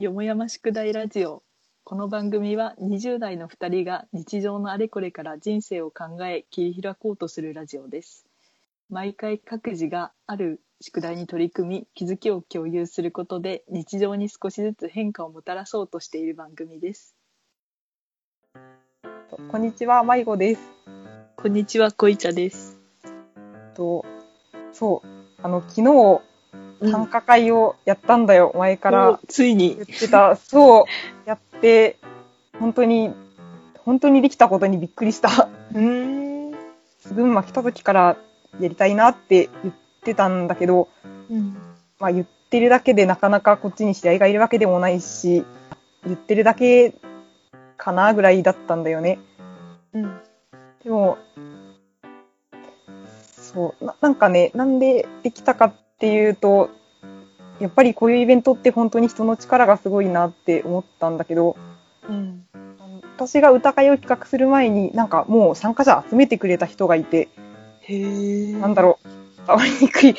よもやま宿題ラジオ。この番組は20代の2人が日常のあれこれから人生を考え切り開こうとするラジオです。毎回各自がある宿題に取り組み気づきを共有することで日常に少しずつ変化をもたらそうとしている番組です。こんにちは、迷子です。こんにちはこいちゃです。と、そう、あの、昨日、短歌会をやったんだよ、前かおらついに。言ってた。そう、やって、本当に、本当にできたことにびっくりした。うん群馬来た時からやりたいなって言ってたんだけど、うん。まあ言ってるだけでなかなかこっちに知り合いがいるわけでもないし、言ってるだけかなぐらいだったんだよね。うん。でも、そう。な、なんかね、なんでできたかっていうと、やっぱりこういうイベントって本当に人の力がすごいなって思ったんだけど、うん私が歌会を企画する前に、なんかもう参加者集めてくれた人がいて、へえなんだろう、伝わりにくい、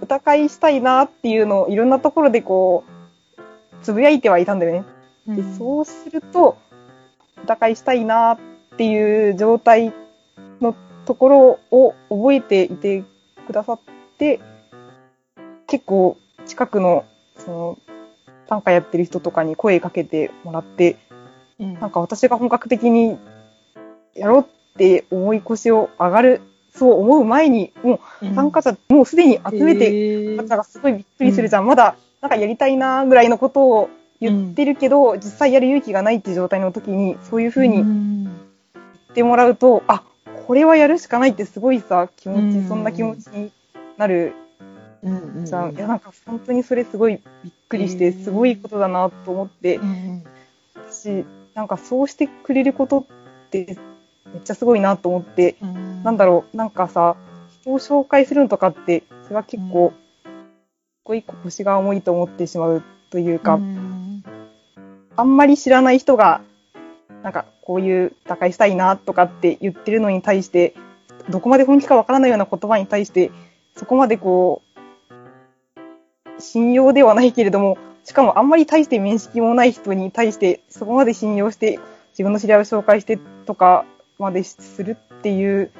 歌会したいなっていうのをいろんなところでこう、つぶやいてはいたんだよね。でうんそうすると、打開したいなっていう状態のところを覚えていてくださって、結構近くの、その、短歌やってる人とかに声かけてもらって、うん。なんか私が本格的にやろうって思い腰を上がる、そう思う前に、もう参加者、もうすでに集めてて方がすごいびっくりするじゃん。まだ、なんかやりたいなぐらいのことを言ってるけど、実際やる勇気がないって状態の時に、そういう風に言にってもらうと、あ、これはやるしかないってすごいさ、気持ち、うん。そんな気持ちになるじゃん。いや、なんか本当にそれすごいびっくりして、うん。すごいことだなと思って、私、なんかそうしてくれることってめっちゃすごいなと思って、なんだろう、なんかさ、人を紹介するのとかって、それは結構、一個一個腰が重いと思ってしまうというか、あんまり知らない人が、なんかこういう打開したいなとかって言ってるのに対して、どこまで本気かわからないような言葉に対して、そこまでこう、信用ではないけれども、しかもあんまり大して面識もない人に対して、そこまで信用して、自分の知り合いを紹介してとかまでするっていう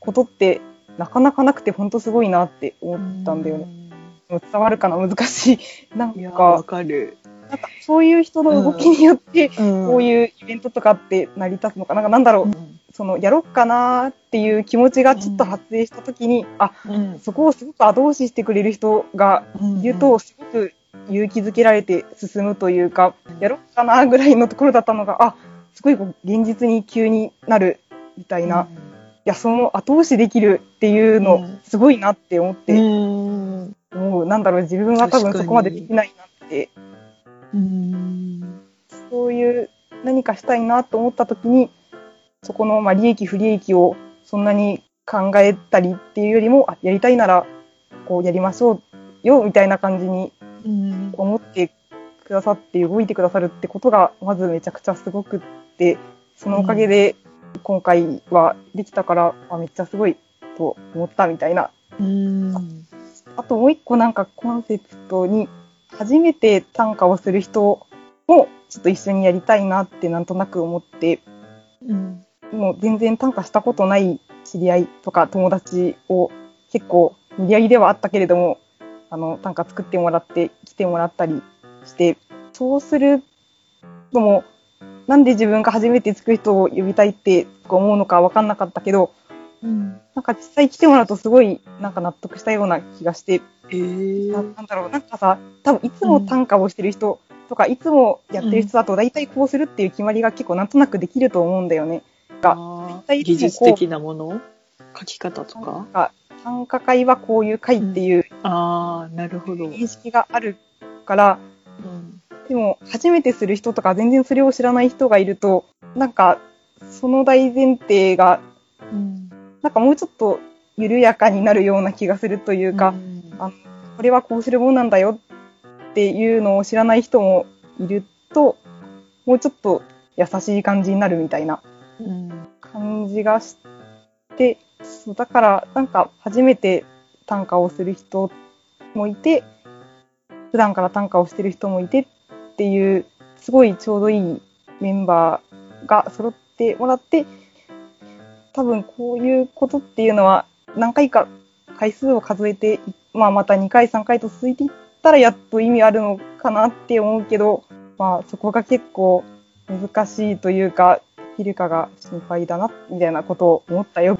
ことって、なかなかなくて本当すごいなって思ったんだよね。伝わるかな？難しい。なんかわ、かる。なんかそういう人の動きによって、ここういうイベントとかって成り立つのかな？なんかなんだろう、そのやろっかなっていう気持ちがちょっと発生したときに、あ、うん。そこをすごく後押ししてくれる人がいると、すごく勇気づけられて進むというか、やろっかなぐらいのところだったのが、あ、すごいこう現実に急になるみたいな、いや、その後押しできるっていううのん、すごいなって思って、うん。もうなんだろう、自分は多分そこまでできないなって。うん。そういう何かしたいなと思った時に、そこのまあ利益不利益をそんなに考えたりっていうよりも、あやりたいならこうやりましょうよみたいな感じにうん。思ってくださって動いてくださるってことがまずめちゃくちゃすごくって、そのおかげで今回はできたから、あめっちゃすごいと思ったみたいな。うん。あともう一個なんかコンセプトに、初めて短歌をする人もちょっと一緒にやりたいなってなんとなく思って、うんもう全然短歌したことない知り合いとか友達を結構無理やりではあったけれども、あの短歌作ってもらって来てもらったりして、そうするのも、なんで自分が初めて作る人を呼びたいって思うのか分かんなかったけど、うんなんか実際来てもらうとすごいなんか納得したような気がして、えーななんだろう、なんかさ、多分いつも短歌をしてる人とか、いつもやってる人だと、大体こうするっていう決まりが結構なんとなくできると思うんだよね。あー。対技術的なもの？書き方とか？か短歌会はこういう会っていうああなるほど、認識があるから、うん。でも初めてする人とか全然それを知らない人がいると、なんかその大前提が、うん。なんかもうちょっと緩やかになるような気がするというか、ん。あこれはこうするもんなんだよっていうのを知らない人もいると、もうちょっと優しい感じになるみたいな。うん感じがして、そうだからなんか初めて短歌をする人もいて、普段から短歌をしてる人もいてっていう、すごいちょうどいいメンバーが揃ってもらって、多分こういうことっていうのは何回か回数を数えて、まあまた2回3回と続いていったらやっと意味あるのかなって思うけど、まあそこが結構難しいというか、できるかが心配だな、みたいなことを思ったよ。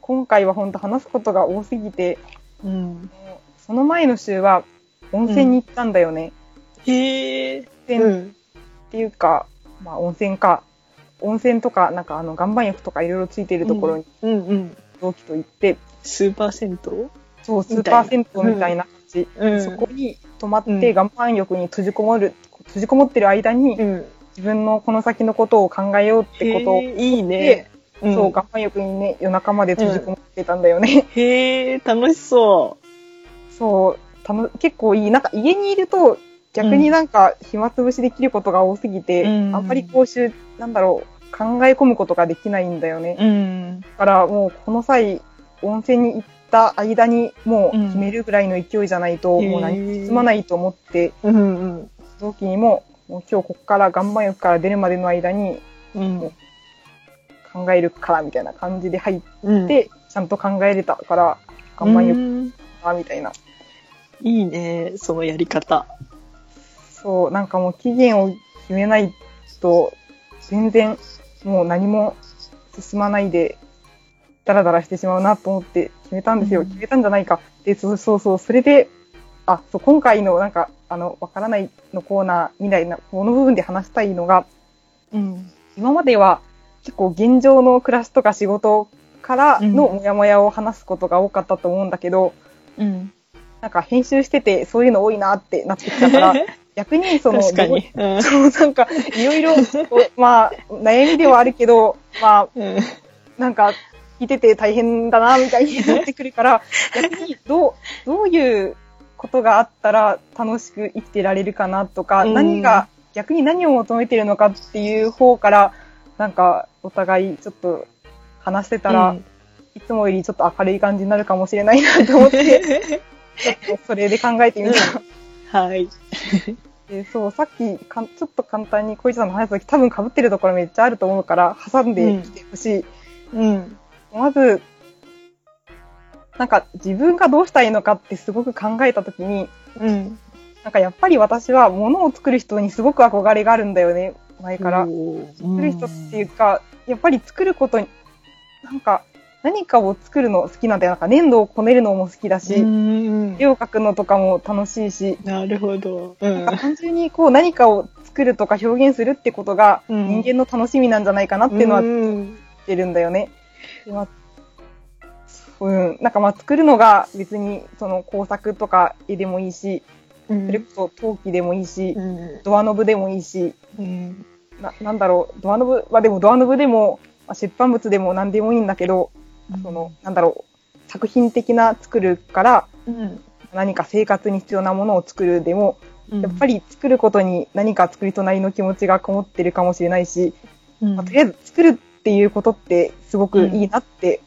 今回は本当話すことが多すぎて、うん。その前の週は温泉に行ったんだよね。へえ。温泉っていうか、まあ温泉か。温泉とか、なんかあの岩盤浴とかいろいろついてるところにうんうん。同期と行って、スーパー銭湯？そう、スーパー銭湯みたいな感じ。うんそこに泊まっうんて岩盤浴に閉じこもる、閉じこもってる間に、うん。自分のこの先のことを考えようってことを、いいね。うんそう、岩盤浴にね、夜中まで閉じこもってたんだよね。へえ、楽しそそう、たの結構いい。なんか家にいると、逆になんか暇つぶしできることが多すぎて、うんあんまりこうしゅ、なんだろう、考え込むことができないんだよね。う。うん。だからもうこの際、温泉に行った間にもううん決めるぐらいの勢いじゃないと、もう何も進まないと思って、うんうん。同期にも、もう今日こっから岩盤浴から出るまでの間にうん。考えるからみたいな感じで入っうん、て、ちゃんと考えれたから、岩盤浴うんかみたいな。いいね、そのやり方。そう、なんかもう期限を決めないと、全然もう何も進まないで、ダラダラしてしまうなと思って決めたんですよ。うん決めたんじゃないか。で、そうそうそう、それで、あ、そう、今回のなんか、あの、わからないのコーナーみたいな、この部分で話したいのが、うん。今までは結構現状の暮らしとか仕事からのうんモヤモヤを話すことが多かったと思うんだけど、うん。なんか編集しててそういうの多いなってなってきたから、逆にその、確かに。うんそう、なんか、いろいろ、まあ、悩みではあるけど、まあ、うん。なんか、聞いてて大変だな、みたいになってくるから、逆に、どう、どういうことがあったら楽しく生きてられるかなとか、うん何が、逆に何を求めてるのかっていう方から、なんか、お互いちょっと話してたら、いつもよりちょっと明るい感じになるかもしれないなと思って、ちょっとそれで考えてみた。はい。でそう、さっきかん、ちょっと簡単に小市さんの話した時、多分被ってるところめっちゃあると思うから、挟んできてほしい。うん。まず、なんか自分がどうしたらいいのかってすごく考えた時に、うん。なんかやっぱり私は物を作る人にすごく憧れがあるんだよね、前から。作作る人っていうか、やっぱり作ることに、なんか何かを作るの好きなんだよ。なんか粘土をこねるのも好きだし、うん絵を描くのとかも楽しいし、なるほど。うん。なんか単純にこう何かを作るとか表現するってことがうん。人間の楽しみなんじゃないかなっていうのはうん言ってるんだよね。でまあうん、なんかまあ作るのが別にその工作とか絵でもいいし、うん。それこそ陶器でもいいし、うん。ドアノブでもいいし、うん。ななんだろう、ドアノブはでもドアノブでも、まあ、出版物でも何でもいいんだけど、その、なんだろう、作品的な作るからうん何か生活に必要なものを作るでも、うんやっぱり作ることに何か作りとなりの気持ちがこもってるかもしれないし、うんまあとりあえず作るっていうことってすごくいいなって、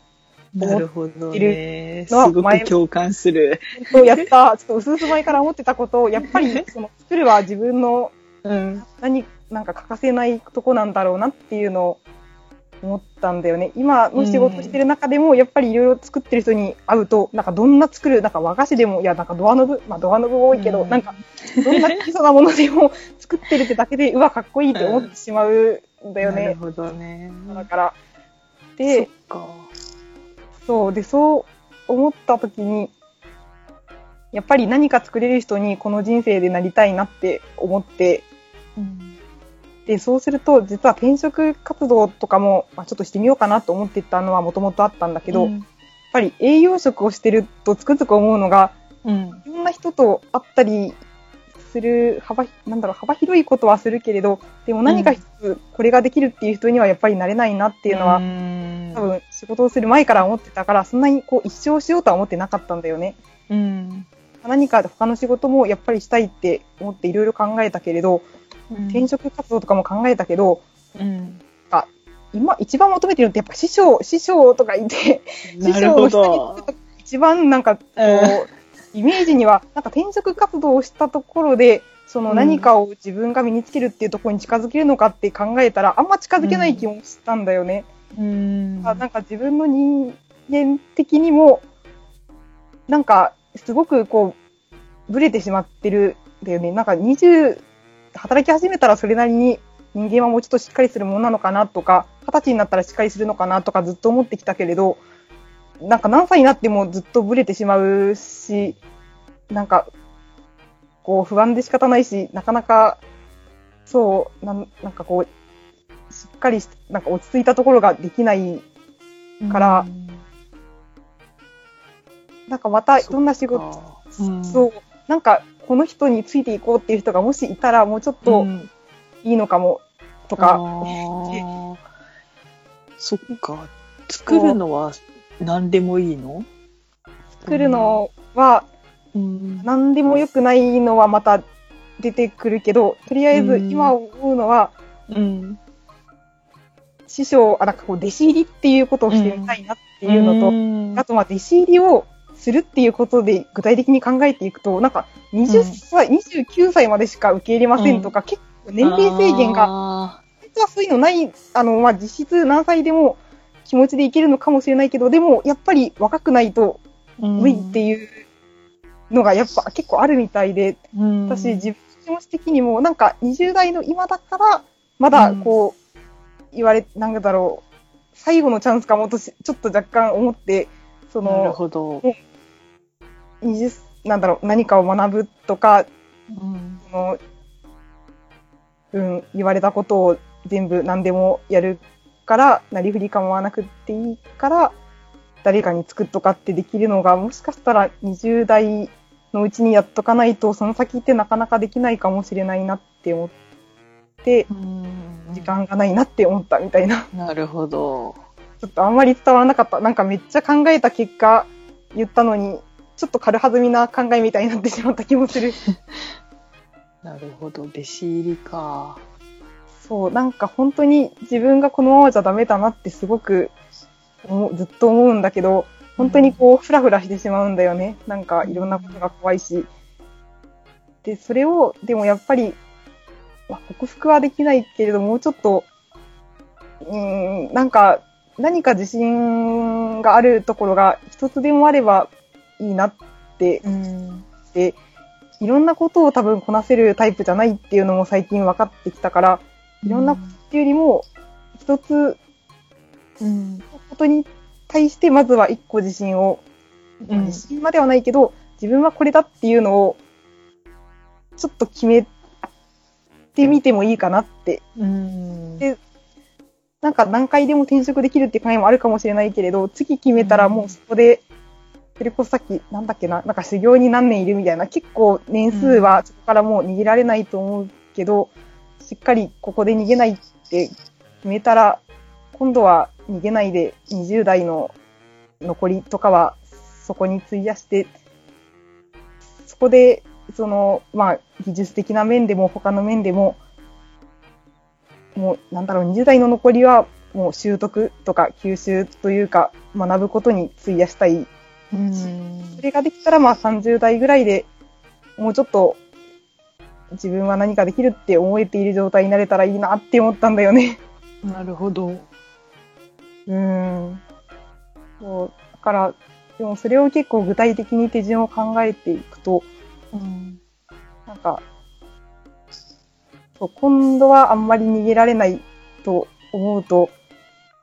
なるほどね。すのはごく共感する。本当やった、ちょっと薄々前から思ってたことを、やっぱりその作るは自分のうん。何、なんか欠かせないとこなんだろうなっていうのを思ったんだよね。今の仕事してる中でも、やっぱりいろいろ作ってる人に会うと、なんかどんな作る、なんか和菓子でも、いや、なんかドアノブ、まあドアノブ多いけど、うんなんかどんな小さなものでも 作ってるってだけで、うわ、かっこいいって思ってしまうんだよね。なるほどね。だから。そで。そう、で、そう思った時に、やっぱり何か作れる人にこの人生でなりたいなって思って、うんで、そうすると、実は転職活動とかも、まあ、ちょっとしてみようかなと思ってたのはもともとあったんだけど、やっぱり営業職をしてるとつくづく思うのが、うん。いろんな人と会ったりする幅、なんだろう、幅広いことはするけれど、でも何か一つこれができるっていう人にはやっぱりなれないなっていうのは、ん多分仕事をする前から思ってたから、そんなにこう一生しようとは思ってなかったんだよね。うん。何か他の仕事もやっぱりしたいって思っていろいろ考えたけれど、転職活動とかも考えたけど、うん。今一番求めてるのってやっぱ師匠、師匠とか言って、なるほど。一番なんかこう、うんイメージには、なんか転職活動をしたところで、そのうん何かを自分が身につけるっていうところに近づけるのかって考えたら、あんま近づけない気もしたんだよね。うん。あなんか自分の人間的にも、なんかすごくこう、ブレてしまってるんだよね。なんか20、働き始めたらそれなりに人間はもうちょっとしっかりするものなのかなとか、二十歳になったらしっかりするのかなとかずっと思ってきたけれど、なんか何歳になってもずっとブレてしまうし、なんか、こう不安で仕方ないし、なかなか、そう、なんなんかこう、しっかりし、なんか落ち着いたところができないからなんかまたいろんな仕事、うん。そう、なんかこの人についていこうっていう人がもしいたらもうちょっとうんいいのかもとあか、ー そっか。作るのは何でもいいの？作るのはうん。何でも良くないのはまた出てくるけど、とりあえずうん今思うのは、うん。師匠、あ、なんかこう弟子入りっていうことをしてみたいなっていうのと、のあとまあ弟子入りをするっていうことで具体的に考えていくと、なんか20歳、29歳までしか受け入れませんとか、結構年齢制限がが。本当はそういうのない、あの、まあ、実質何歳でも気持ちでいけるのかもしれないけど、でも、やっぱり若くないと無理っていうのがやっぱ結構あるみたいで、うん、私、自分の気持ち的にも、なんか20代の今だから、まだこう、言われ、なんだろう、最後のチャンスかもとし、ちょっと若干思って、そなるの、ほど。20、なんだろう、何かを学ぶとか、うんその、うん、言われたことを全部何でもやるから、なりふり構わなくっていいから、誰かに作っとかってできるのが、もしかしたら20代のうちにやっとかないと、その先ってなかなかできないかもしれないなって思って、うん時間がないなって思ったみたいな。なるほど。ちょっとあんまり伝わらなかった。なんかめっちゃ考えた結果言ったのに、ちょっと軽はずみな考えみたいになってしまった気もする。なるほど。弟子入りか。そう、なんか本当に自分がこのままじゃダメだなってすごくずっと思うんだけど、本当にこう、ふらふらしてしまうんだよね。なんかいろんなことが怖いし。で、それを、でもやっぱり、まあ、克服はできないけれど、もうちょっと、うーん、なんか、何か自信があるところが一つでもあればいいなってうん。で、いろんなことを多分こなせるタイプじゃないっていうのも最近分かってきたから、いろんなことっていうよりも、一つうん。のことに対してまずは一個自信を、うん自信まではないけど、自分はこれだっていうのを、ちょっと決めてみてもいいかなって。うん。でなんか何回でも転職できるっていう考えもあるかもしれないけれど、次決めたらもうそこで、それこそさっき、なんだっけな、なんか修行に何年いるみたいな、結構年数はそこからもう逃げられないと思うけど、しっかりここで逃げないって決めたら、今度は逃げないで20代の残りとかはそこに費やして、そこで、その、まあ、技術的な面でも他の面でも、もう、なんだろう、20代の残りは、もう習得とか吸収というか、学ぶことに費やしたい。うんそれができたら、まあ30代ぐらいでもうちょっと、自分は何かできるって思えている状態になれたらいいなって思ったんだよね。なるほど。うん。そう。だから、でもそれを結構具体的に手順を考えていくと、うん。なんか、そう今度はあんまり逃げられないと思うと、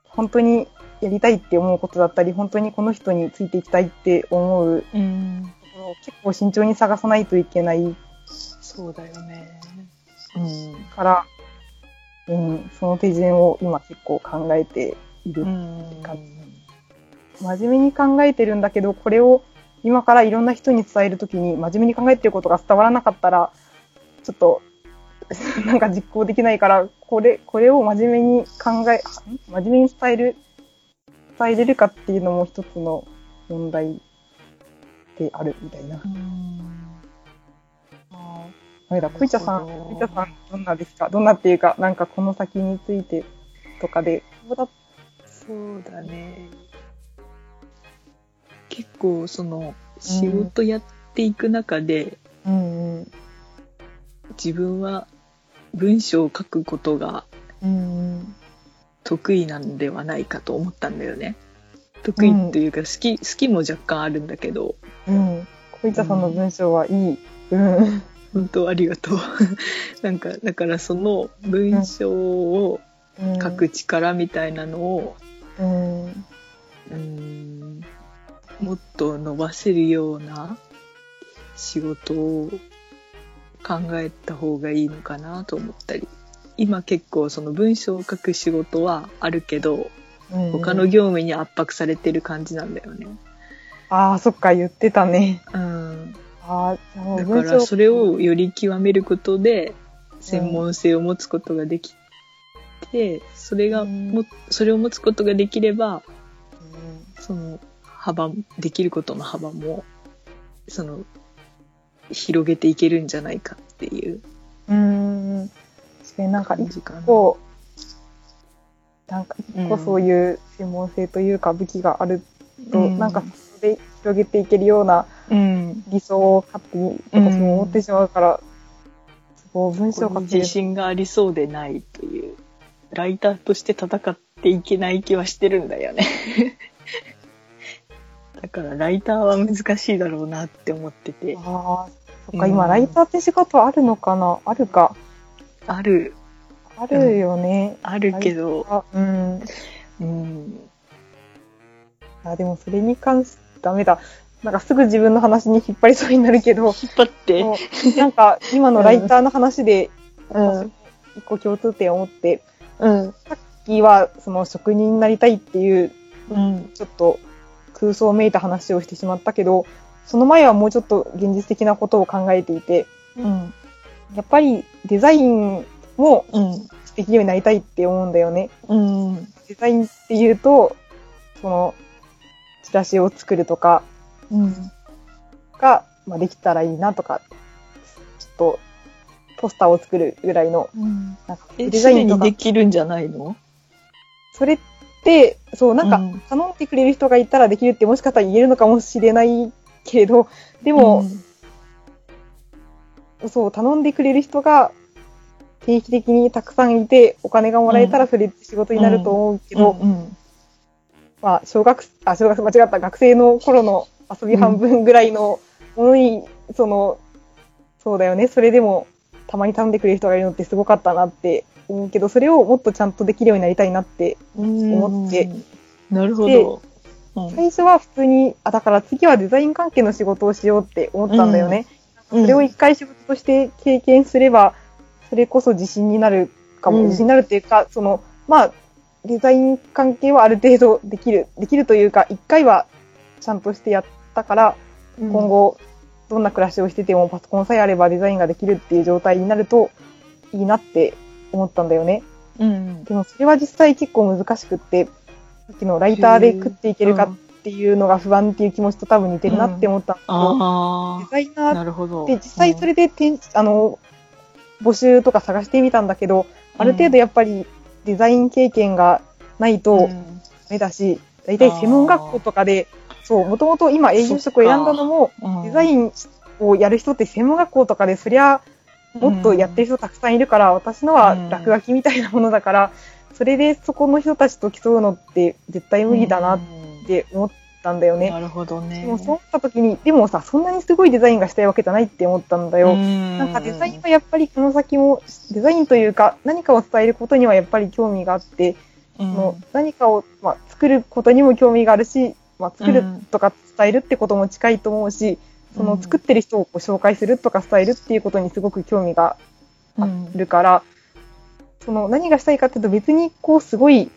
本当にやりたいって思うことだったり、本当にこの人についていきたいって思ううん。ところを結構慎重に探さないといけないそうだよね。うん。から、うん、その手順を今結構考えている。うん。真面目に考えてるんだけど、これを今からいろんな人に伝えるときに真面目に考えてることが伝わらなかったら、ちょっと、なんか実行できないから、これ、これを真面目に考え、真面目に伝える、伝えれるかっていうのも一つの問題であるみたいな。うん。ダメだ、こいちゃさん、なるほどこいちゃさん、どんなですか？どんなっていうか、なんかこの先についてとかで、そうだね。結構その仕事やっていく中で、うんうん。自分は文章を書くことがうんうん。得意なんではないかと思ったんだよね。得意というか好き、好きも若干あるんだけど、うん。小板さんの文章はいい。うん。本当ありがとう。なんか、だからその文章をうん書く。力みたいなのを、うん。うーん、もっと伸ばせるような仕事を考えた方がいいのかなと思ったり。今結構その文章を書く仕事はあるけど、うん他の業務に圧迫されてる感じなんだよね。ああ、そっか、言ってたね。うん。あだからそれをより極めることで専門性を持つことができて、それがも、それを持つことができれば、その幅、できることの幅も、その、広げていけるんじゃないかっていううん。うん。確かになんか一。個、なんか一個うんそういう専門性というか武器があると、うんなんかそれで広げていけるようなうん。理想を勝手に私も思ってしまうから、すごい文章そこにを書ける自信がありそうでないという、ライターとして戦っていけない気はしてるんだよね。だからライターは難しいだろうなって思ってて。ああ、そっか、うん今、ライターって仕事あるのかな？あるか。ある、あるよね。あるけど、あうん。うん。あ、でもそれに関してダメだ。なんかすぐ自分の話に引っ張りそうになるけど、引っ張って。なんか今のライターの話で、うん。一個共通点を持って、うん。さっきはその職人になりたいっていう、うん。ちょっと空想めいた話をしてしまったけど、その前はもうちょっと現実的なことを考えていて、うん。やっぱりデザインもうん。できるようになりたいって思うんだよね。うん。デザインっていうと、その、チラシを作るとかうん。が、まあ、できたらいいなとか、ちょっと、ポスターを作るぐらいの、うん。なんかえ、デザインとかすでにで、きるんじゃないの？それって、そう、なんかうん、頼んでくれる人がいたらできるってもしかしたら言えるのかもしれないけれど、でも、そう、頼んでくれる人が定期的にたくさんいて、お金がもらえたらそれって仕事になると思うけど、うん。まあ、小学、あ、小学生間違った、学生の頃の遊び半分ぐらいのものに、その、そうだよね、それでも、たまに頼んでくれる人がいるのってすごかったなって思うけど、それをもっとちゃんとできるようになりたいなって、うん。思って。なるほど。うん最初は普通に、あ、だから次はデザイン関係の仕事をしようって思ったんだよね。それを一回仕事として経験すれば、それこそ自信になるかも、うん自信になるっていうか、その、まあ、デザイン関係はある程度できる、できるというか、一回はちゃんとしてやったから、うん今後、どんな暮らしをしててもパソコンさえあればデザインができるっていう状態になるといいなって思ったんだよね。うん。でもそれは実際結構難しくって、さっきのライターで食っていけるかっていうのが不安っていう気持ちと多分似てるなって思ったんだけど、あデザイナあ、ーなるほど。で、実際それでてん、あの、募集とか探してみたんだけど、ある程度やっぱりデザイン経験がないうん、とダメだし、大体専門学校とかで、そう、もともと今営業職を選んだのも、うん。デザインをやる人って専門学校とかで、そりゃ、もっとやってる人たくさんいるから、私のは落書きみたいなものだから、それでそこの人たちと競うのって絶対無理だなって思ったんだよね。なるほどね。でもそう思った時に、でもさ、そんなにすごいデザインがしたいわけじゃないって思ったんだよ。ななんかデザインはやっぱりこの先も、デザインというか何かを伝えることにはやっぱり興味があって、その何かを、まあ、作ることにも興味があるし、まあ、作るとか伝えるってことも近いと思うし、その作ってる人をこう紹介するとか伝えるっていうことにすごく興味があるから、その何がしたいかっていうと別にこうすごい、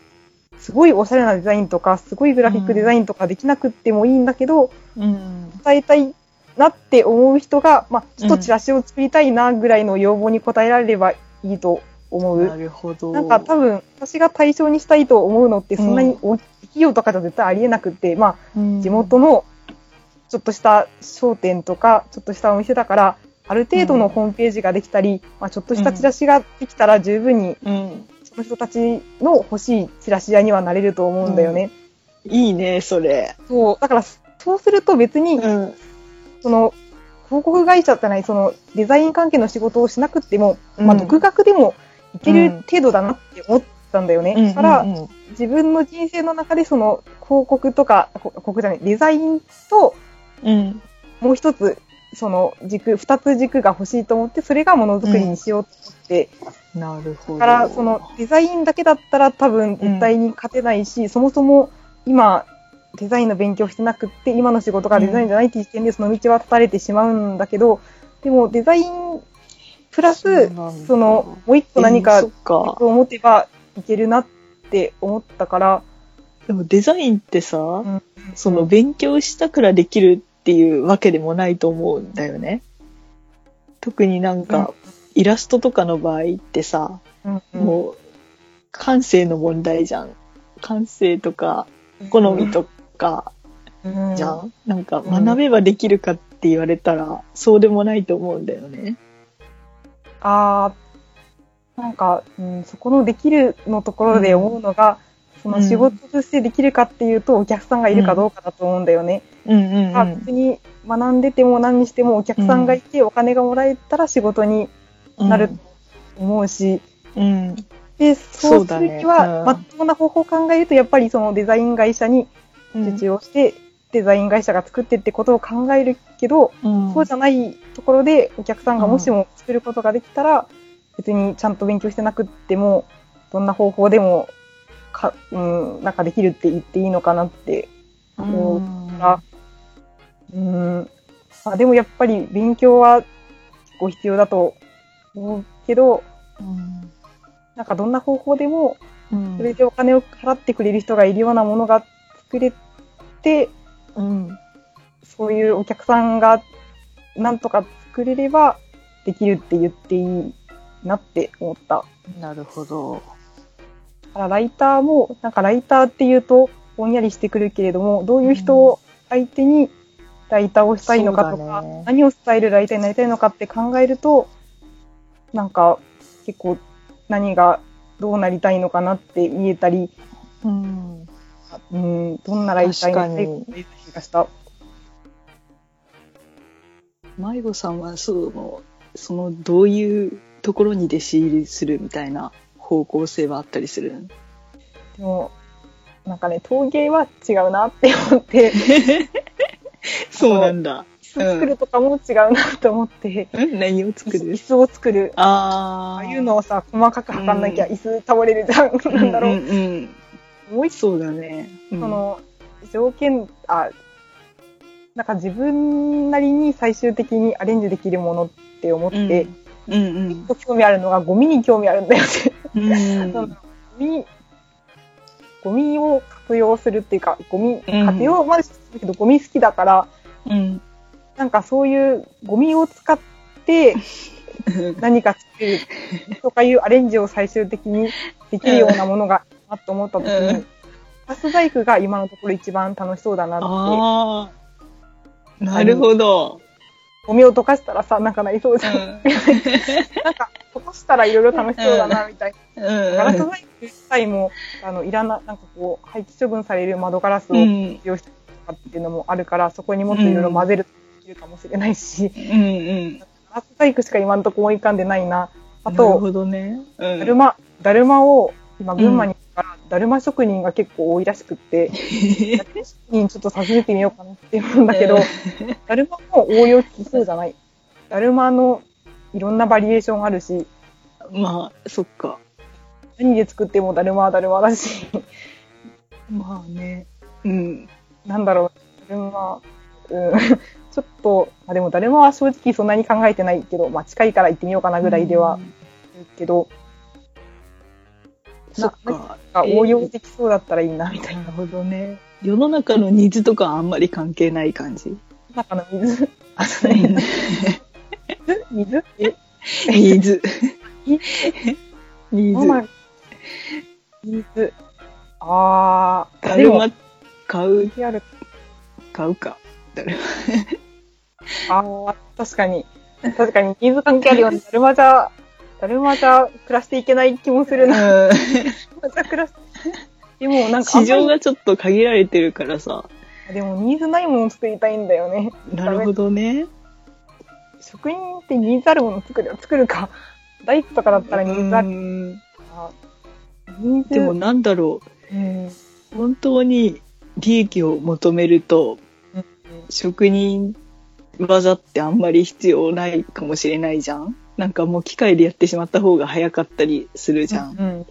すごいおしゃれなデザインとか、すごいグラフィックデザインとかできなくってもいいんだけど、うん伝えたいなって思う人が、まあ、ちょっとチラシを作りたいなぐらいの要望に応えられればいいと思う。なるほど。なんか多分、私が対象にしたいと思うのって、そんなに大きい企業とかじゃ絶対ありえなくって、まあ、地元のちょっとした商店とか、ちょっとしたお店だから、ある程度のホームページができたり、まあ、ちょっとしたチラシができたら十分に、の人たちの欲しいチラシ屋にはなれると思うんだよね。いいね、それ。そう。だから、そうすると別に、うん。その、広告会社ってない、その、デザイン関係の仕事をしなくっても、まあ、うん独学でもいける程度だなって思ったんだよね。だから、うんうん自分の人生の中でその、広告とか、こ広告じゃない、デザインと、うん。もう一つ、その軸、二つ軸が欲しいと思って、それがものづくりにしようと思って、なるほど。だから、その、デザインだけだったら多分絶対に勝てないし、そもそも今、デザインの勉強してなくって、今の仕事がデザインじゃないっていう時点でその道は断たれてしまうんだけど、でもデザインプラス、その、もう一個何か、を持てばいけるなって思ったから、でもデザインってさ、ん。その勉強したからできるっていうわけでもないと思うんだよね。特になんか、イラストとかの場合ってさ、うんうんもう、感性の問題じゃん。感性とか、好みとか、うんじゃん。なんか、学べばできるかって言われたら、そうでもないと思うんだよね。あーなんか、うん、そこのできるのところで思うのが、その仕事としてできるかっていうと、お客さんがいるかどうかだと思うんだよね。うんうんまあ別に学んでても何にしてもお客さんがいてお金がもらえたら仕事にうん。なると思うし、うん。で、そそううするには、うんまっとうな方法を考えると、やっぱりそのデザイン会社にうん。受注をして、デザイン会社が作ってってことを考えるけど、うんそうじゃないところでお客さんがもしも作ることができたら、別にちゃんと勉強してなくっても、どんな方法でもか、うん、なんかできるって言っていいのかなって思うから、うん、まあ、でもやっぱり勉強は結構必要だと思うけど、うんなんかどんな方法でも、うんそれでお金を払ってくれる人がいるようなものが作れて、うん。そういうお客さんがなんとか作れればできるって言っていいなって思った。なるほど。だからライターも、なんかライターっていうとぼんやりしてくるけれども、どういう人を相手にライターをしたいのかとか、ね何を伝えるライターになりたいのかって考えると、なんか結構何がどうなりたいのかなって言えたり、うん。うん、どんなライターになりたいかっていう気がした。迷子さんはその、その、どういうところに弟子入りするみたいな方向性はあったりするんでも、なんかね、陶芸は違うなって思って、そうなんだ。椅子作るとかも違うなと思って、うん何を作椅子椅る子を作る。ああ。ああいうのをさ、細かく測んなきゃうん椅子倒れるじゃん。なんだろう。うんうんもう一そうだね。うんそ、の、条件、あ、なんか自分なりに最終的にアレンジできるものって思って、うんうん興味あるのがゴミに興味あるんだよね。うん。ゴミ、ゴミを活用するっていうか、ゴミ、うん活用までしてるけど、ゴミ好きだから、うん。なんかそういうゴミを使って 何か作るとかいうアレンジを最終的にできるようなものがあと思った時にうん、ガス細工が今のところ一番楽しそうだなって。ああ。なるほど。ゴミを溶かしたらさ、なんかなりそうじゃん。うん なんか、溶かしたらいろいろ楽しそうだな、みたいな。ガラス細工自体も、あの、いらな、なんかこう、廃棄処分される窓ガラスをうん利用したりとかっていうのもあるから、そこにもっといろいろ混ぜるとできるかもしれないし、うんうん。ガラス細工しか今のところ思い浮かんでないな。あなると、ほどね。うんだるま、だるまを、今、群馬に行くから、だるま職人が結構多いらしくって、だるま職人ちょっと訪ねてみようかなって思うんだけど、だるまも応用効きそうじゃないだるまのいろんなバリエーションあるし、まあ、そっか。何で作ってもだるまはだるまだし、まあね。うん。なんだろう、だるま、うん、ちょっと、まあ、でもだるまは正直そんなに考えてないけど、まあ近いから行ってみようかなぐらいではうん。そっか。応用できそうだったらいいな、みたいな。なるほどね。世の中のニーズとかはあんまり関係ない感じ。中の水、あ、そうね。水えニーズ。ニニママーズ。水。あー、だるま買う、でも、る買うか。だるあー、確かに。確かに、ニーズ関係あるよね。だるまじゃ、だだるまじゃ暮らしていけない気もするな。でもなんか市場がちょっと限られてるからさ。りでもニーズないものを作りたいんだよね。なるほどね。職人ってニーズあるもの作る作るか。大工とかだったらニーズある。ニーズでもなんだろうん、う。本当に利益を求めると、うん職人技ってあんまり必要ないかもしれないじゃんなんかもう機械でやってしまった方が早かったりするじゃん。うん。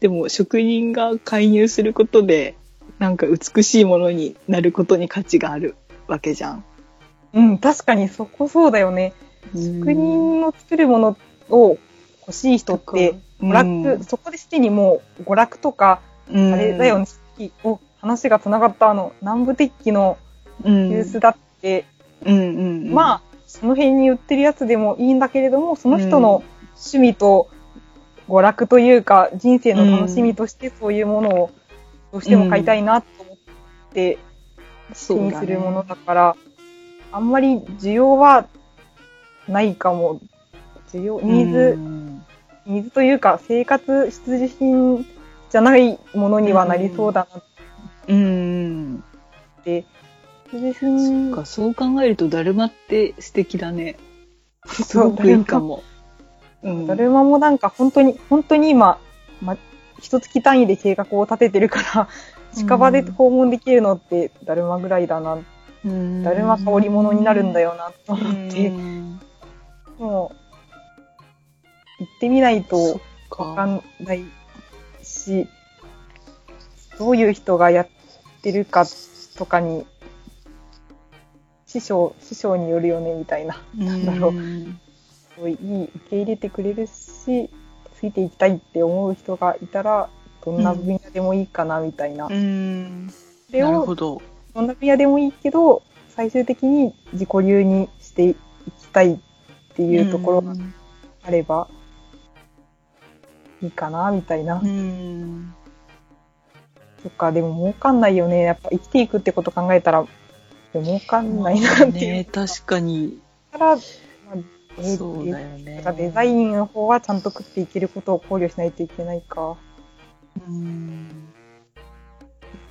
でも職人が介入することで、なんか美しいものになることに価値があるわけじゃん。うん、確かにそこそうだよね。職人の作るものを欲しい人って、娯楽、そこでしてにもう娯楽とか、うん、あれだよね、お話が繋がったあの、南部鉄器のうん、ユースだって、うんうんうん、まあ、その辺に売ってるやつでもいいんだけれども、その人の趣味と娯楽というか、人生の楽しみとしてそういうものをどうしても買いたいなと思って気にするものだから、あんまり需要はないかも。需要、ニーズ、うんニーズというか生活必需品じゃないものにはなりそうだなうん。って。必需そ品っか、そう考えると、だるまって素敵だね。すそうごくいいかも。うん。だるまもなんか本当に、本当に今、ま、一月単位で計画を立ててるから、近場で訪問できるのってだるまぐらいだな。うんだるまが織物になるんだよなとう思って、ん。もう、行ってみないとわかか。んないし、どういう人がやってるかとかに、師匠、師匠によるよね、みたいな。なんだろうすごいいい、受け入れてくれるし、ついていきたいって思う人がいたら、どんな分野でもいいかな、みたいな。うん。それなるをほど。どんな分野でもいいけど、最終的に自己流にしていきたいっていうところがあれば、いいかな、みたいな。うん。そっか、でも儲かんないよね。やっぱ生きていくってこと考えたら、儲かんないなっていうね、確かに。から、まあえーそうだよねデザインの方はちゃんと食っていけることを考慮しないといけないか。うん。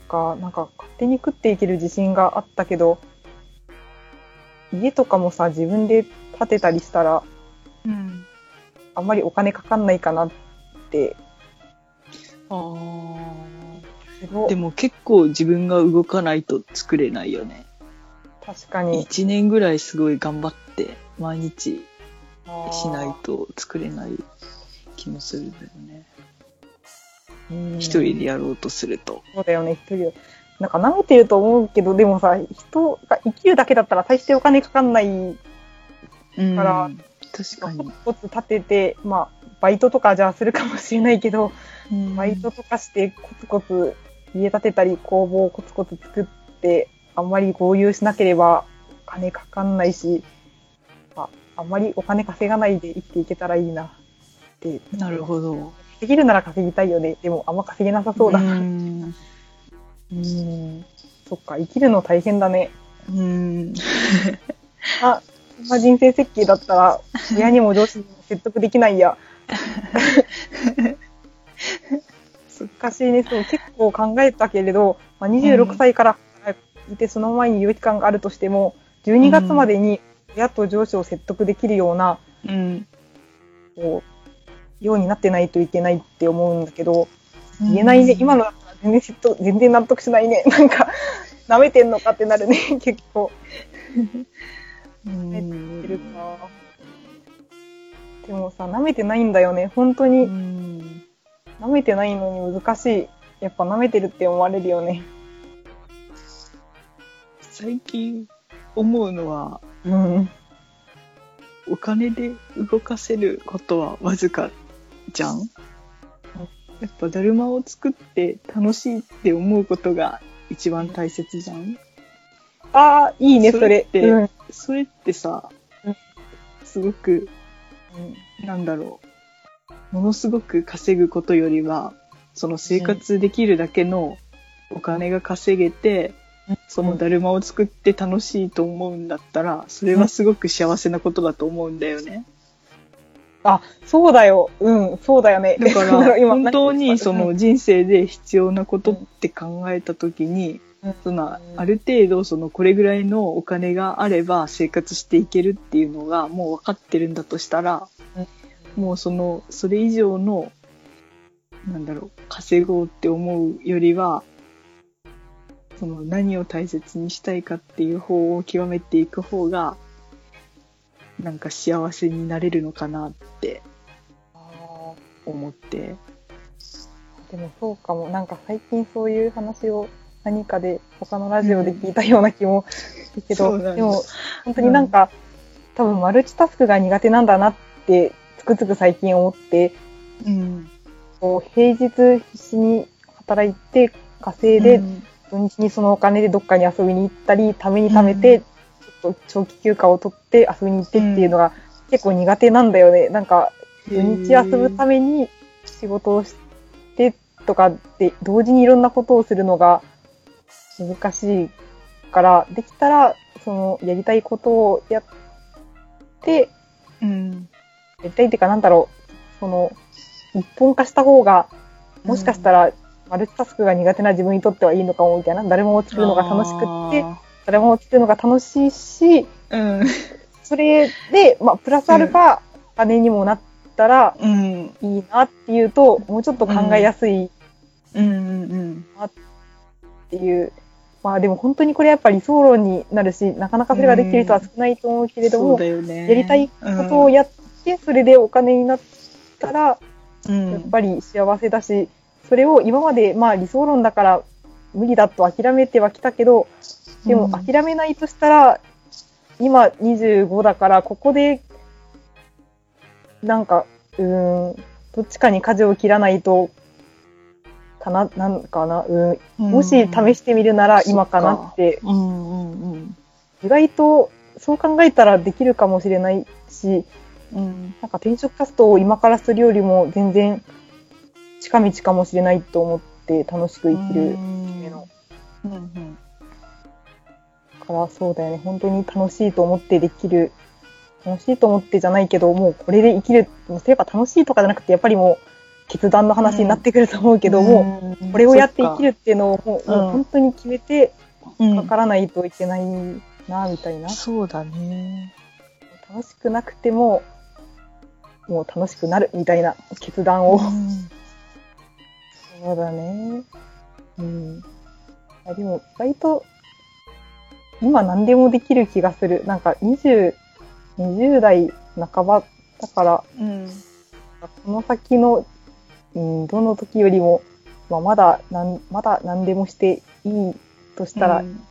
か、なんか勝手に食っていける自信があったけど、家とかもさ、自分で建てたりしたら、うん。あんまりお金かかんないかなって。ああ。でも結構自分が動かないと作れないよね。確かに。一年ぐらいすごい頑張って、毎日しないと作れない気もするんだよね。うん一人でやろうとすると。そうだよね、一人で。なんか舐めてると思うけど、でもさ、人が生きるだけだったら大してお金かかんないうんから確かに。コツコツ立てて、まあ、バイトとかじゃあするかもしれないけど、バイトとかしてコツコツ家建てたり工房をコツコツ作って、あんまり合流しなければお金かかんないし、ああんまりお金稼がないで生きていけたらいいなって。なるほど。稼げるなら稼ぎたいよね。でもあんま稼げなさそうだな。ん。うん。そっか、生きるの大変だね。うん。あ、そんな人生設計だったら、親にも上司にも説得できないや。難しいね。そう、結構考えたけれど、まあ、26歳からいて、その前に予期間があるとしても、12月までに親と上司を説得できるような、うん。こう、ようになってないといけないって思うんだけど、言えないね。今の全然説得、全然納得しないね。なんか、舐めてんのかってなるね、結構。うん舐めてるか。でもさ、舐めてないんだよね。本当うに、ん。舐めてないのに難しい。やっぱ舐めてるって思われるよね。最近思うのは、うん。お金で動かせることはわずかじゃん？やっぱだるまを作って楽しいって思うことが一番大切じゃん？ああ、いいね、それ。それってうん。それってさうん、すごく、なんだろう、ものすごく稼ぐことよりは、その生活できるだけのお金が稼げて、そのだるまを作って楽しいと思うんだったら、それはすごく幸せなことだと思うんだよね。あ、そうだよ。うん、そうだよね。だから、今本当にその人生で必要なことって考えたときに、そのある程度そのこれぐらいのお金があれば生活していけるっていうのがもう分かってるんだとしたら、もうそのそれ以上のなんだろう稼ごうって思うよりはその何を大切にしたいかっていう方を極めていく方がなんか幸せになれるのかなってあ思って。ーでもそうかも。なんか最近そういう話を何かで他のラジオで聞いたような気もするけど、そうなんですでも本当になんか、多分マルチタスクが苦手なんだなってつくづく最近思って、うん、こう平日必死に働いて稼いで、うん土日にそのお金でどっかに遊びに行ったり、ために貯めて、うん。ちょっと長期休暇を取って遊びに行ってっていうのが結構苦手なんだよね。なんか、土日遊ぶために仕事をしてとかって、同時にいろんなことをするのが難しいから、できたら、その、やりたいことをやって、うん。やりたいっていうかなんだろう、その、一本化した方が、もしかしたら、マルチタスクが苦手な自分にとってはいいのかもみたいな、誰も作るのが楽しくって、あ誰も作るのが楽しいし、ーうん。それで、まあ、プラスアルファ、金にもなったらうん。いいなっていうと、もうちょっと考えやすいうんうんっていう、まあでも本当にこれやっぱり理想論になるし、なかなかそれができる人は少ないと思うけれども、そうだよね。やりたいことをやって、それでお金になったら、うん。やっぱり幸せだし、それを今までまあ理想論だから無理だと諦めてはきたけど、でもうん。諦めないとしたら、今25だから、ここで、なんか、うーん、どっちかに舵を切らないと、かな、なんかな、うん、もし試してみるなら今かなって、うんうんうん。意外とそう考えたらできるかもしれないし、うん。なんか転職活動を今からするよりも全然近道かもしれないと思って楽しく生きる。うん。めのうんうん。からそうだよね。本当に楽しいと思ってできる。楽しいと思ってじゃないけどもうこれで生きるもうすれば楽しいとかじゃなくてやっぱりもう決断の話になってくると思うけども、うんこれをやって生きるっていうのをもう,、うんもう本当に決めてうんかからないといけないなみたいな、そうだね。楽しくなくてももう楽しくなるみたいな決断を、そうだね。うん。あでも、意外と、今何でもできる気がする。なんか20、20代半ばだから、うん。この先の、うん、どの時よりも、まあ、まだ、なん、まだ何でもしていいとしたら、うん。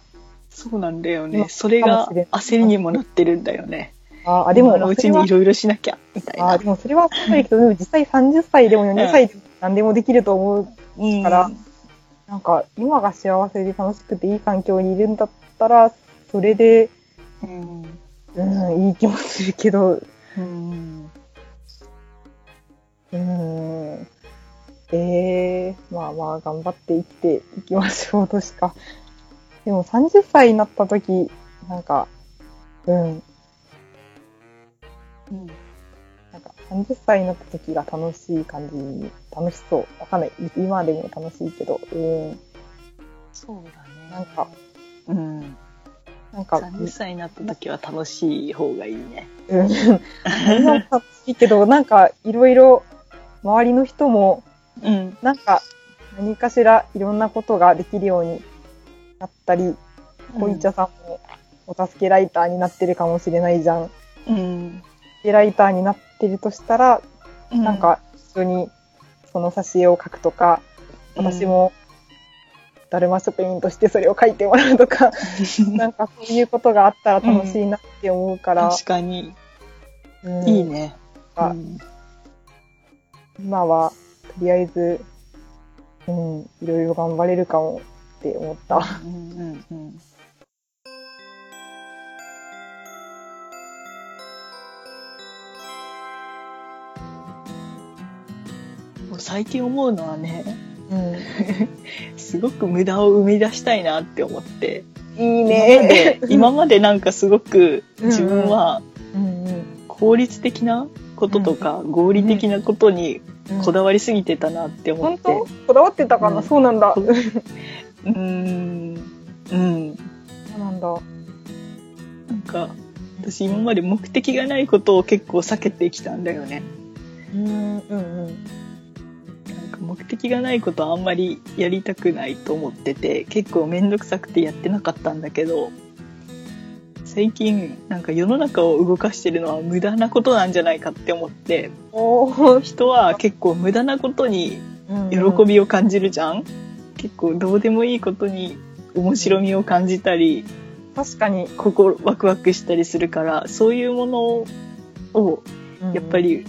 そうなんだよね。今それが焦りにもなってるんだよね。ああ、でも、うちにいろいろしなきゃみたいあなでもそれはそうだけど、でも実際30歳でも40歳でも何でもできると思ううん。からなんか、今が幸せで楽しくていい環境にいるんだったら、それで、うんうん、いい気もするけど、うん。うん、ええまあまあ、頑張って生きていきましょうとしか。でも30歳になった時、なんか、うん、うん30歳になった時が楽しい感じに、楽しそう。わかんない。今でも楽しいけど、うん、そうだねなんか、うんなんか、30歳になった時は楽しい方がいいねうん。楽しいけど、なんかいろいろ周りの人も、うんなんか何かしらいろんなことができるようになったり、こいちゃさんもお助けライターになってるかもしれないじゃん。うんライターになってるとしたら、うん。なんか一緒にその挿絵を描くとか、私もだるま職員としてそれを書いてもらうとか、なんかそういうことがあったら楽しいなって思うから、確かに。うん。いいね。今はとりあえず、うん、いろいろ頑張れるかもって思った。うんうんうんもう最近思うのはねうん、すごく無駄を生み出したいなって思っていい今まね。で 今までなんかすごく自分は効率的なこととか、合理的なことにこだわりすぎてたなって思って。本当？こだわってたかな、うんそうなんだ。こ うーん。うん。そうなんだ。なんか、私今まで目的がないことを結構避けてきたんだよね。うん、うん、うん。か目的がないことはあんまりやりたくないと思ってて、結構めんどくさくてやってなかったんだけど、最近なんか世の中を動かしてるのは無駄なことなんじゃないかって思って、人は結構無駄なことに喜びを感じるじゃん、結構どうでもいいことに面白みを感じたり、確かに。心ワクワクしたりするから、そういうものをやっぱ、り、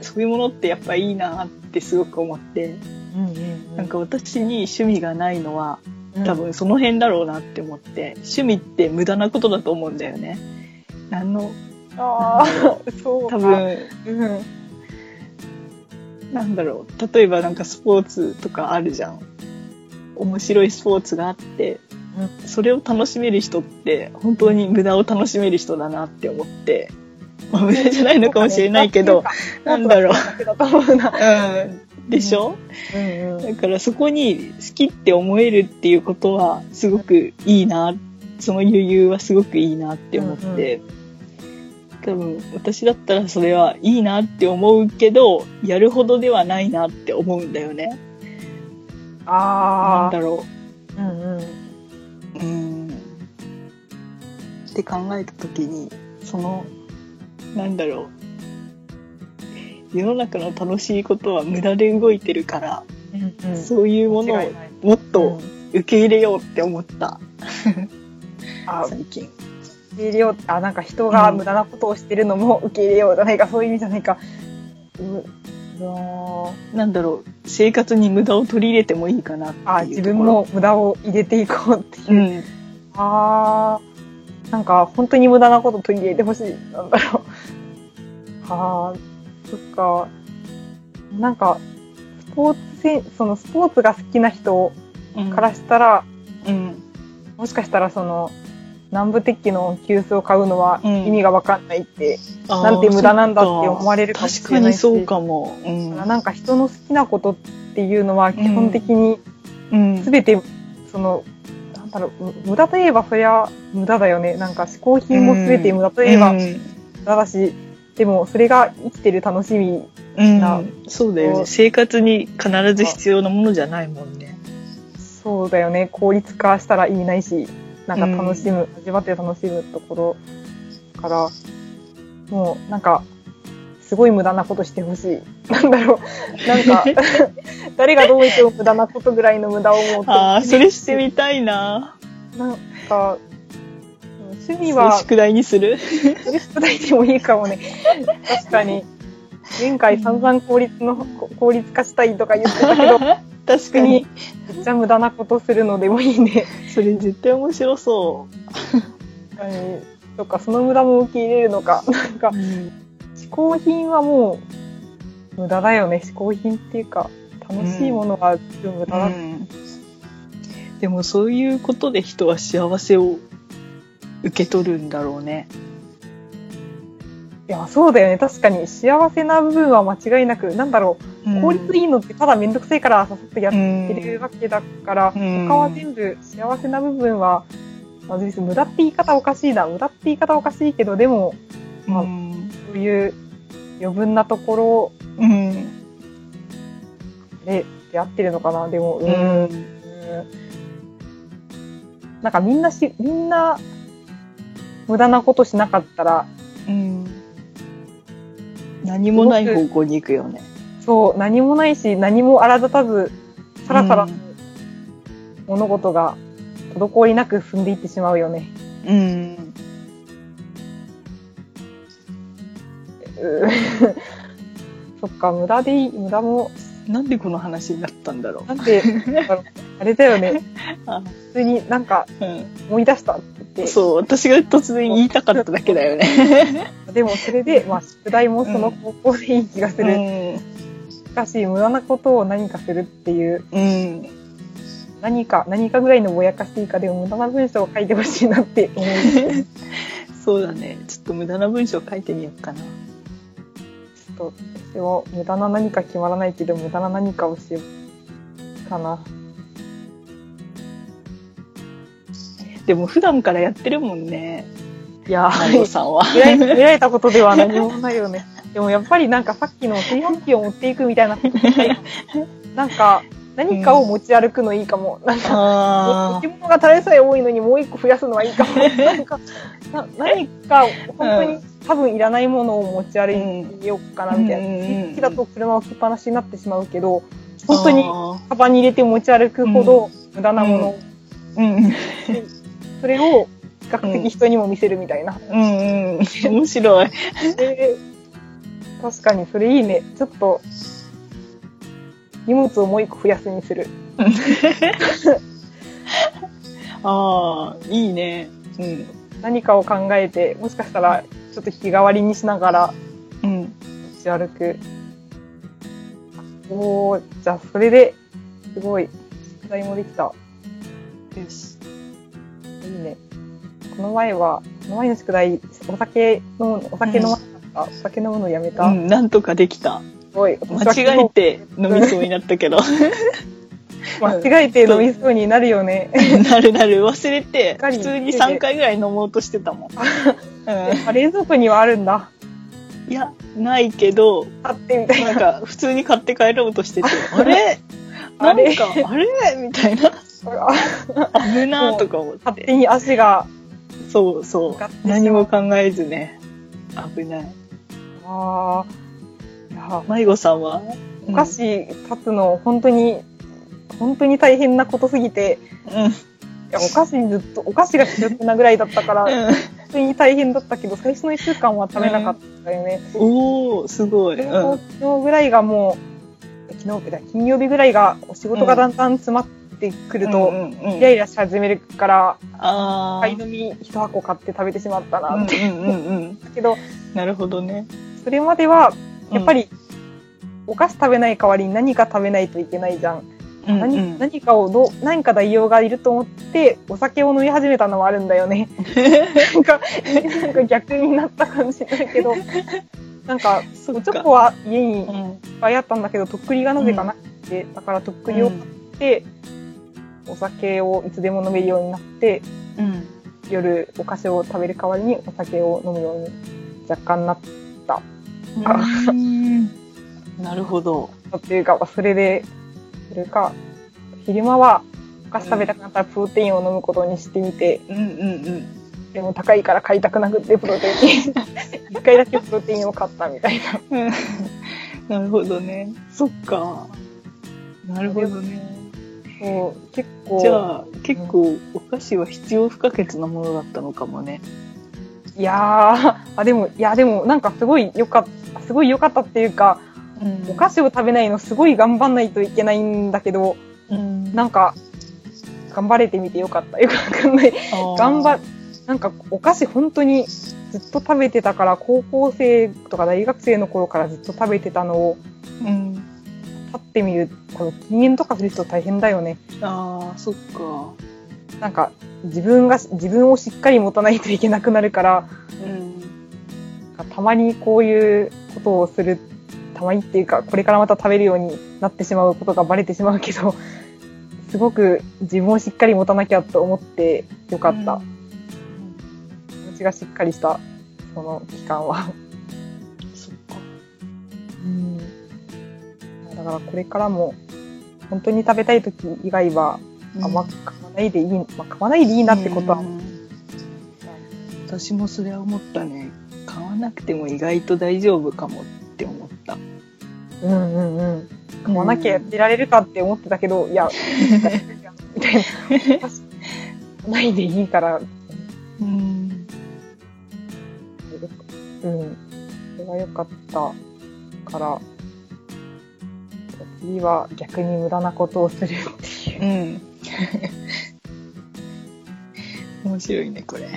そういうものってやっぱいいなってすごく思って、うんうんうん、なんか私に趣味がないのはうん多、分その辺だろうなって思って、趣味って無駄なことだと思うんだよね。あの、ああ、そうか。多分、うん、なんだろう、例えばなんかスポーツとかあるじゃん。面白いスポーツがあって、それを楽しめる人って本当に無駄を楽しめる人だなって思って、まあ無駄じゃないのかもしれないけど、なんだろう。う。ん。でしょ、うんうんだからそこに好きって思えるっていうことはすごくいいな、その余裕はすごくいいなって思って、多分私だったらそれはいいなって思うけど、やるほどではないなって思うんだよね。なんああ。だろうんうん。う。うん。って考えた時に、その、なんだろう。世の中の楽しいことは無駄で動いてるから、うんうん、そういうものをもっと受け入れようって思った、あ、最近。受け入れようあ、なんか人が無駄なことをしてるのも受け入れようじゃないか、そういう意味じゃないか。うなんだろう、生活に無駄を取り入れてもいいかなって。あ、自分も無駄を入れていこうっていう。うん。ああ、なんか本当に無駄なこと取り入れてほしい。なんだろう。はあ、そっか。なんか、スポーツせん、そのスポーツが好きな人うん。からしたら、うん。もしかしたらその、南部鉄器の急須を買うのはうん意味がわかんないって、あーなんて無駄なんだって思われるかもしれないし。確かにそうかも。うん。なんか人の好きなことっていうのは基本的にうん。全て、その、なんだろう、む無駄といえばそりゃ無駄だよね。なんか嗜好品も全て無駄といえばうん無駄だし、でもそれが生きてる楽しみ。うんなそうだよね。生活に必ず必要なものじゃないもんね。そうだよね。効率化したら意味ないし、なんか楽しむ、味わって楽しむところから、もうなんか、すごい無駄なことしてほしい。なんだろう。なんか、誰がどう見ても無駄なことぐらいの無駄を持ってああ、それしてみたいな。なんか、趣味は、宿題にする？宿題でもいいかもね。確かに。前回散々効率の、こ効率化したいとか言ってたけど、確かに。めっちゃ無駄なことするのでもいいね。それ絶対面白そ確かにとか、その無駄も受け入れるのか。なんかう。、うん嗜好品はもう、無駄だよね。嗜好品っていうか、楽しいものは全部無駄だ。うんでもそういうことで人は幸せを受け取るんだろうね。いや、そうだよね。確かに、幸せな部分は間違いなく、なんだろう、効率いいのってただめんどくさいからささっとやってるわけだから、うん他は全部幸せな部分は、まずです無駄って言い方おかしいな。無駄って言い方おかしいけど、でも、まあうんそういう余分なとこうんろで出会ってるのかな。でも、う、うんんうんなんかみんなし、みんな、無駄なことしなかったら、うん何もない方向に行くよね。そう、何もないし、何も荒立たず、さらさらうん物事が滞りなく進んでいってしまうよね。うん。そっか、無駄でいい、無駄も、なんでこの話になったんだろなんで、なんだろうあれだよね。あ普通になんかう。思い出したって言って。そう、私が突然言いたかっただけだよね。でもそれで、まあ、宿題もその方向でいい気がする。しかし、無駄なことを何かするっていう、うん。うん。何か、何かぐらいのぼやかしていいかでも無駄な文章を書いてほしいなって思う。そうだね。ちょっと無駄な文章書いてみようかな。と、私は無駄な何か決まらないけど、無駄な何かをしようかな。でも普段からやってるもんね、いやマリオさんは。見られ見られたことでは何もないよね。でもやっぱりなんかさっきの炊飯器を持っていくみたいな なんか何かを持ち歩くのいいかも。なんか、あ置物がただでさえ多いのにもう一個増やすのはいいかも。なんか、な何か本当に多分いらないものを持ち歩いようかなみたいな。うん炊飯器だと車を置きっぱなしになってしまうけど、本当にカバンに入れて持ち歩くほど無駄なもの、うんうん。それを比較的人にも見せるみたいな。うんうん。面白い。で確かにそれいいね。ちょっと、荷物をもう一個増やすにする。ああ、いいね。うん。何かを考えて、もしかしたらちょっと日替わりにしながらうん。持ち歩く。おー、じゃあそれで、すごい、宿題もできた。よし。いいね。この前は、この前の宿題、お酒飲む、お酒飲まなかった。お酒飲むのやめた。うん、なんとかできた。すごい。間違えて飲みそうになったけど。間違えて飲みそうになるよね。なるなる、忘れて、普通に3回ぐらい飲もうとしてたもん。うあ冷蔵庫にはあるんだ。ん、いや、ないけど、あってみたいな。なんか、普通に買って帰ろうとしてて、あれ？なんあれか、あれ？みたいな。危なーとか思って。勝手に足が、そうそう何も考えずね。危ない。ああ、いや、迷子さんは？お菓子立つの、本当に、本当に大変なことすぎて、うん。うん。いやお菓子ずっと、お菓子が主力なぐらいだったから、本当に大変だったけど、最初の1週間は食べなかったよね。おー、すごい。昨うん日昨日ぐらいがもう、昨日、金曜日ぐらいがお仕事がだんだん詰まってくると、うんうんうんイライラし始めるから、あ買い飲み一箱買って食べてしまったあ。うなって。んうんうんうん。だけど、なるほどね。それまでは、やっぱり、お菓子食べない代わりに何か食べないといけないじゃん。うんうん何何かをどう、何か代用がいると思って、お酒を飲み始めたのはあるんだよね。なんか、なんか逆になったかもしれないけど、なんか、チョコは家にいっうんぱいあったんだけど、とっくりがなぜかなくて、だからとっくりを買って、お酒をいつでも飲めるようになって、うん。夜お菓子を食べる代わりにお酒を飲むように若干なった。うんなるほど。っていうか、それで、それか、昼間はお菓子食べたくなったらプロテインを飲むことにしてみて、うんうんうん。でも高いから買いたくなくってプロテイン。一回だけプロテインを買ったみたいな。なるほどね。そっか。なるほどね。そう結構、じゃあ、結構、お菓子は必要不可欠なものだったのかもね。いやー、あ、でも、いや、でもなんかすごい良かった、すごい良かったっていうか、お菓子を食べないのすごい頑張んないといけないんだけど、うんなんか、頑張れてみてよかった。よくわかんない。頑張、なんかお菓子本当にずっと食べてたから、高校生とか大学生の頃からずっと食べてたのを、うん。立ってみる、多分禁煙とかする人大変だよね。ああ、そっか。なんか、自分が、自分をしっかり持たないといけなくなるから、うん。たまにこういうことをする、たまにっていうか、これからまた食べるようになってしまうことがバレてしまうけど、すごく自分をしっかり持たなきゃと思ってよかった。うん気持ちがしっかりした、その期間は。そっか。うん。だからこれからも、本当に食べたい時以外は、あんま買わないでいい、まあ、買わないでいいなってことは、うん私もそれは思ったね。買わなくても意外と大丈夫かもって思った。うんうんうん。買わなきゃやってられるかって思ってたけど、いや、みたいな。ないでいいから、うん。うん。それは良かったから、次は逆に無駄なことをするっていう。うん。面白いね、これ。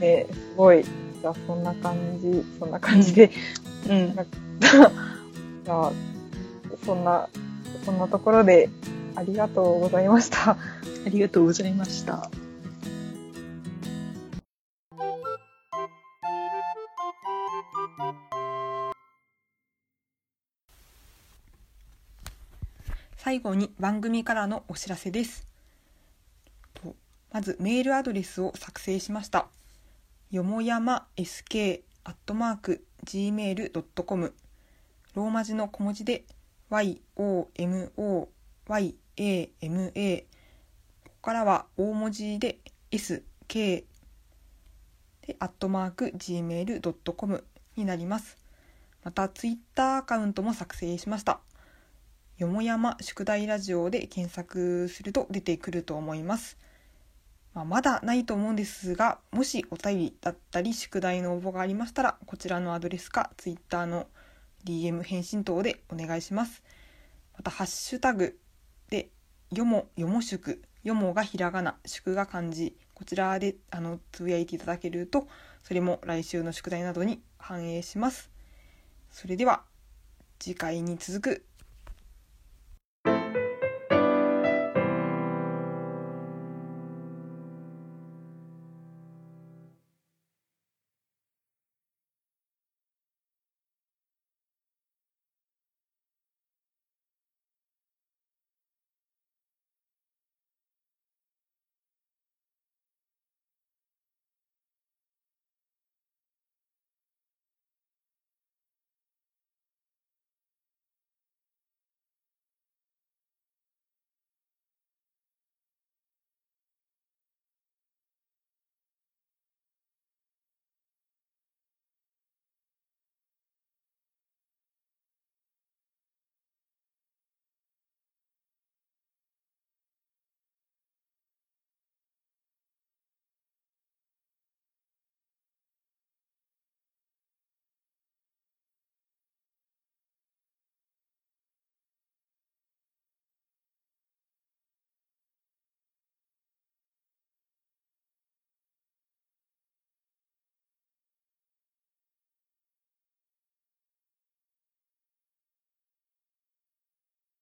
で、すごい、じゃあそんな感じ、そんな感じで、うん。じゃあ、そんな、そんなところでありがとうございました。ありがとうございました。最後に番組からのお知らせです。まずメールアドレスを作成しました。よもやま sk.gmail.com ローマ字の小文字で yomoyama ここからは大文字で sk でアットマーク gmail.com になります。またツイッターアカウントも作成しました。よもやま宿題ラジオで検索すると出てくると思います。まあ、まだないと思うんですが、もしお便りだったり宿題の応募がありましたら、こちらのアドレスか Twitter の DM 返信等でお願いします。また、ハッシュタグで、よも、よも宿、よもがひらがな、宿が漢字、こちらであのつぶやいていただけると、それも来週の宿題などに反映します。それでは、次回に続く